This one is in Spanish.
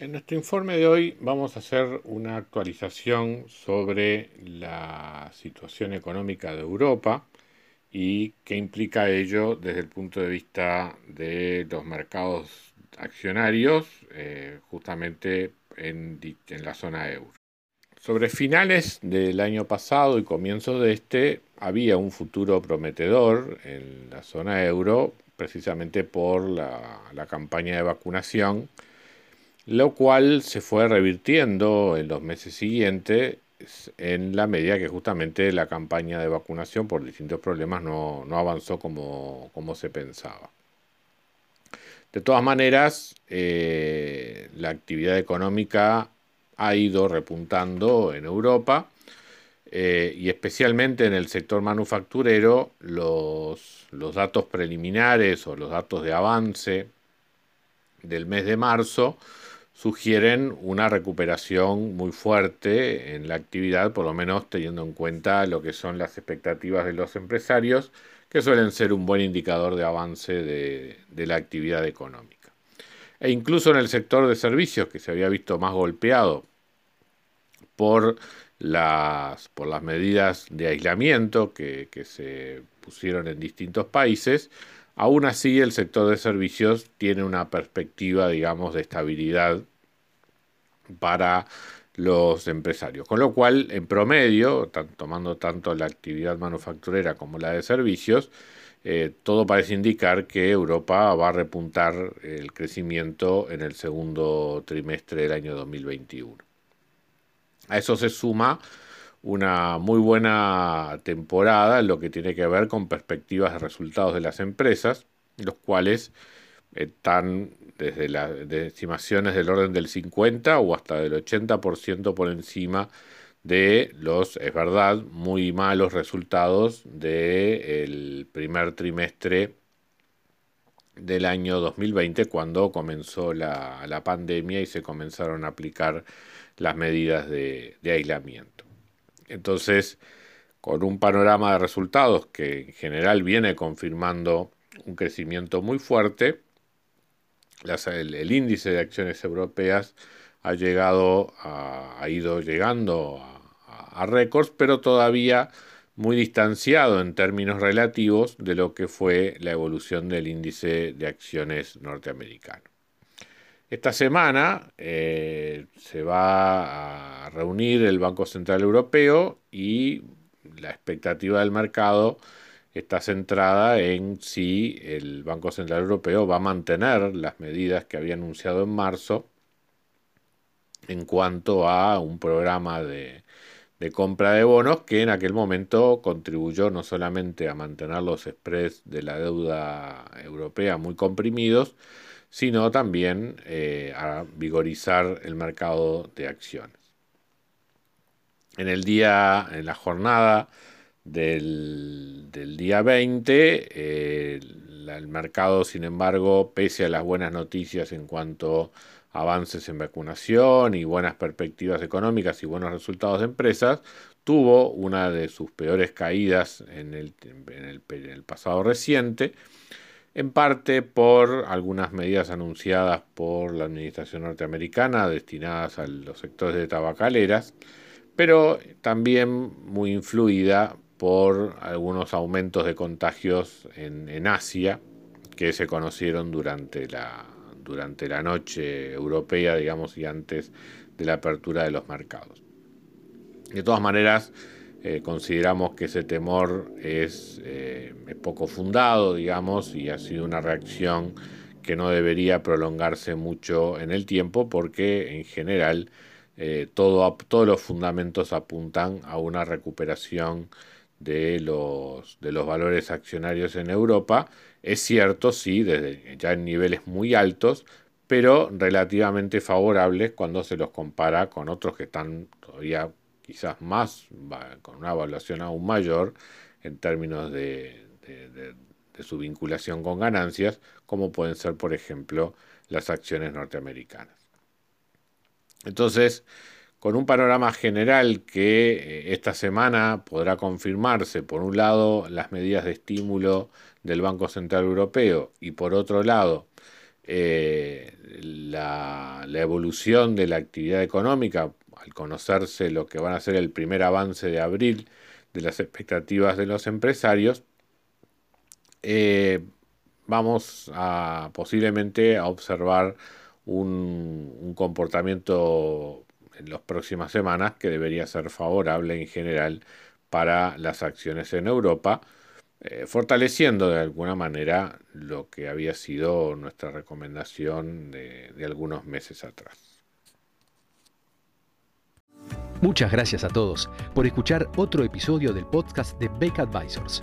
En nuestro informe de hoy vamos a hacer una actualización sobre la situación económica de Europa y qué implica ello desde el punto de vista de los mercados accionarios, eh, justamente en, en la zona euro. Sobre finales del año pasado y comienzo de este, había un futuro prometedor en la zona euro, precisamente por la, la campaña de vacunación lo cual se fue revirtiendo en los meses siguientes en la medida que justamente la campaña de vacunación por distintos problemas no, avanzó como, se pensaba. De todas maneras, eh, la actividad económica ha ido repuntando en Europa eh, y especialmente en el sector manufacturero los, los datos preliminares o los datos de avance del mes de marzo sugieren una recuperación muy fuerte en la actividad, por lo menos teniendo en cuenta lo que son las expectativas de los empresarios, que suelen ser un buen indicador de avance de, la actividad económica. E incluso en el sector de servicios, que se había visto más golpeado por las, por las medidas de aislamiento que, que se pusieron en distintos países, Aún así, el sector de servicios tiene una perspectiva, digamos, de estabilidad para los empresarios. Con lo cual, en promedio, tomando tanto la actividad manufacturera como la de servicios, eh, todo parece indicar que Europa va a repuntar el crecimiento en el segundo trimestre del año 2021. A eso se suma una muy buena temporada en lo que tiene que ver con perspectivas de resultados de las empresas, los cuales están desde las estimaciones del orden del 50 o hasta del 80% por encima de los, es verdad, muy malos resultados del primer trimestre del año 2020 cuando comenzó la, pandemia y se comenzaron a aplicar las medidas de, de aislamiento. Entonces, con un panorama de resultados que en general viene confirmando un crecimiento muy fuerte, el, índice de acciones europeas ha llegado ha ido llegando a, récords, pero todavía muy distanciado en términos relativos de lo que fue la evolución del índice de acciones norteamericano. Esta semana eh, se va a reunir el Banco Central Europeo y la expectativa del mercado está centrada en si el Banco Central Europeo va a mantener las medidas que había anunciado en marzo en cuanto a un programa de, compra de bonos que en aquel momento contribuyó no solamente a mantener los spreads de la deuda europea muy comprimidos, sino también eh, a vigorizar el mercado de acciones. En el día, en la jornada del, día 20, eh, el mercado, sin embargo, pese a las buenas noticias en cuanto a avances en vacunación y buenas perspectivas económicas y buenos resultados de empresas, tuvo una de sus peores caídas en el, en el pasado reciente, en parte por algunas medidas anunciadas por la administración norteamericana destinadas a los sectores de tabacaleras, pero también muy influida por algunos aumentos de contagios en, Asia que se conocieron durante la, durante la noche europea, digamos, y antes de la apertura de los mercados. De todas maneras, eh, consideramos que ese temor eh, es, poco fundado, digamos, y ha sido una reacción que no debería prolongarse mucho en el tiempo porque en general eh, todo, todos los fundamentos apuntan a una recuperación de los, de los valores accionarios en Europa. Es cierto, sí, desde ya en niveles muy altos, pero relativamente favorables cuando se los compara con otros que están todavía quizás más, con una evaluación aún mayor en términos de, su vinculación con ganancias, como pueden ser, por ejemplo, las acciones norteamericanas. Entonces, con un panorama general que eh, esta semana podrá confirmarse, por un lado, las medidas de estímulo del Banco Central Europeo y por otro lado, eh, la, evolución de la actividad económica, al conocerse lo que van a ser el primer avance de abril de las expectativas de los empresarios, eh, vamos a posiblemente a observar un, un comportamiento en las próximas semanas que debería ser favorable en general para las acciones en Europa, eh, fortaleciendo de alguna manera lo que había sido nuestra recomendación de, de algunos meses atrás. Muchas gracias a todos por escuchar otro episodio del podcast de Beck Advisors.